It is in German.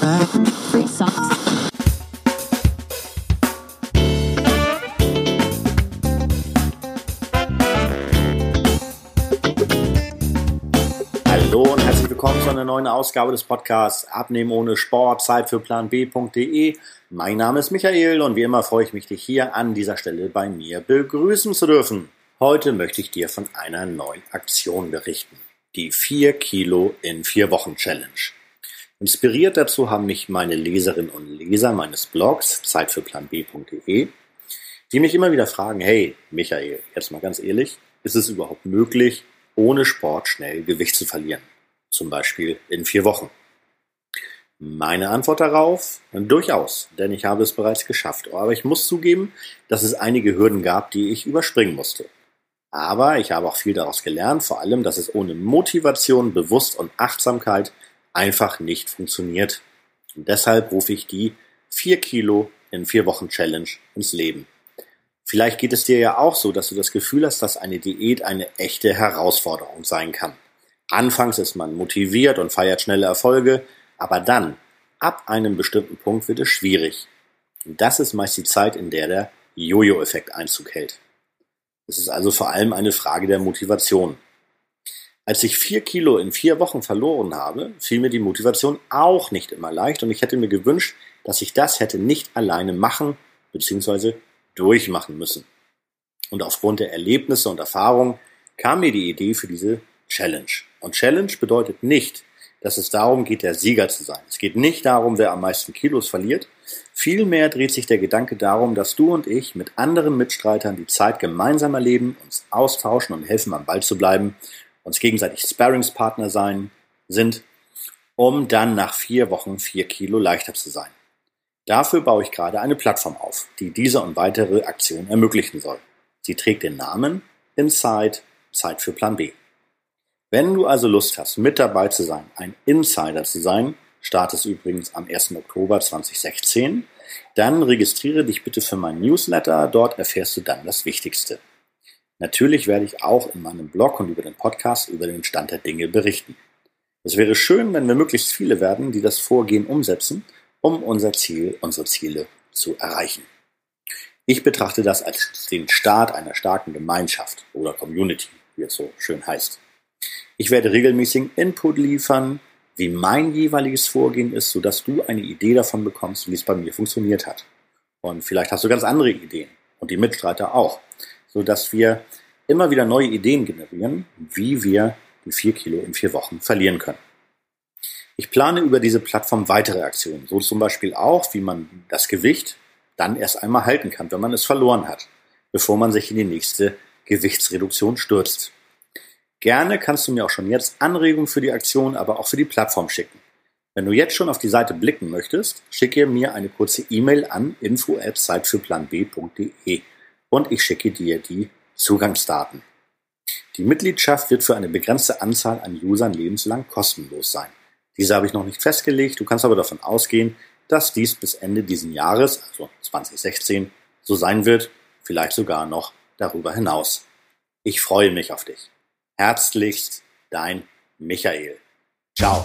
Hallo und herzlich willkommen zu einer neuen Ausgabe des Podcasts Abnehmen ohne Sport, Zeit für Plan B.de. Mein Name ist Michael und wie immer freue ich mich, dich hier an dieser Stelle bei mir begrüßen zu dürfen. Heute möchte ich dir von einer neuen Aktion berichten. Die 4 Kilo in 4 Wochen Challenge. Inspiriert dazu haben mich meine Leserinnen und Leser meines Blogs Zeit für Plan B.de, die mich immer wieder fragen, hey Michael, jetzt mal ganz ehrlich, ist es überhaupt möglich, ohne Sport schnell Gewicht zu verlieren? Zum Beispiel in vier Wochen. Meine Antwort darauf? Durchaus, denn ich habe es bereits geschafft. Aber ich muss zugeben, dass es einige Hürden gab, die ich überspringen musste. Aber ich habe auch viel daraus gelernt, vor allem, dass es ohne Motivation, Bewusst und Achtsamkeit einfach nicht funktioniert. Und deshalb rufe ich die 4 Kilo in 4 Wochen Challenge ins Leben. Vielleicht geht es dir ja auch so, dass du das Gefühl hast, dass eine Diät eine echte Herausforderung sein kann. Anfangs ist man motiviert und feiert schnelle Erfolge, aber dann, ab einem bestimmten Punkt wird es schwierig. Und das ist meist die Zeit, in der der Jojo-Effekt Einzug hält. Es ist also vor allem eine Frage der Motivation. Als ich vier Kilo in vier Wochen verloren habe, fiel mir die Motivation auch nicht immer leicht und ich hätte mir gewünscht, dass ich das hätte nicht alleine machen bzw durchmachen müssen. Und aufgrund der Erlebnisse und Erfahrungen kam mir die Idee für diese Challenge. Und Challenge bedeutet nicht, dass es darum geht, der Sieger zu sein. Es geht nicht darum, wer am meisten Kilos verliert. Vielmehr dreht sich der Gedanke darum, dass du und ich mit anderen Mitstreitern die Zeit gemeinsam erleben, uns austauschen und helfen, am Ball zu bleiben, uns gegenseitig Sparringspartner sein, sind, um dann nach vier Wochen vier Kilo leichter zu sein. Dafür baue ich gerade eine Plattform auf, die diese und weitere Aktionen ermöglichen soll. Sie trägt den Namen Inside Zeit für Plan B. Wenn du also Lust hast, mit dabei zu sein, ein Insider zu sein, startet übrigens am 1. Oktober 2016, dann registriere dich bitte für meinen Newsletter, dort erfährst du dann das Wichtigste. Natürlich werde ich auch in meinem Blog und über den Podcast über den Stand der Dinge berichten. Es wäre schön, wenn wir möglichst viele werden, die das Vorgehen umsetzen um unser Ziel, unsere Ziele zu erreichen. Ich betrachte das als den Start einer starken Gemeinschaft oder Community, wie es so schön heißt. Ich werde regelmäßigen Input liefern, wie mein jeweiliges Vorgehen ist, sodass du eine Idee davon bekommst, wie es bei mir funktioniert hat. Und vielleicht hast du ganz andere Ideen und die Mitstreiter auch, sodass wir immer wieder neue Ideen generieren, wie wir die vier Kilo in vier Wochen verlieren können. Ich plane über diese Plattform weitere Aktionen, so zum Beispiel auch, wie man das Gewicht dann erst einmal halten kann, wenn man es verloren hat, bevor man sich in die nächste Gewichtsreduktion stürzt. Gerne kannst du mir auch schon jetzt Anregungen für die Aktion, aber auch für die Plattform schicken. Wenn du jetzt schon auf die Seite blicken möchtest, schicke mir eine kurze E-Mail an info@zeitfürplanb.de und ich schicke dir die Zugangsdaten. Die Mitgliedschaft wird für eine begrenzte Anzahl an Usern lebenslang kostenlos sein. Diese habe ich noch nicht festgelegt. Du kannst aber davon ausgehen, dass dies bis Ende diesen Jahres, also 2016, so sein wird, vielleicht sogar noch darüber hinaus. Ich freue mich auf dich. Herzlichst, dein Michael. Ciao.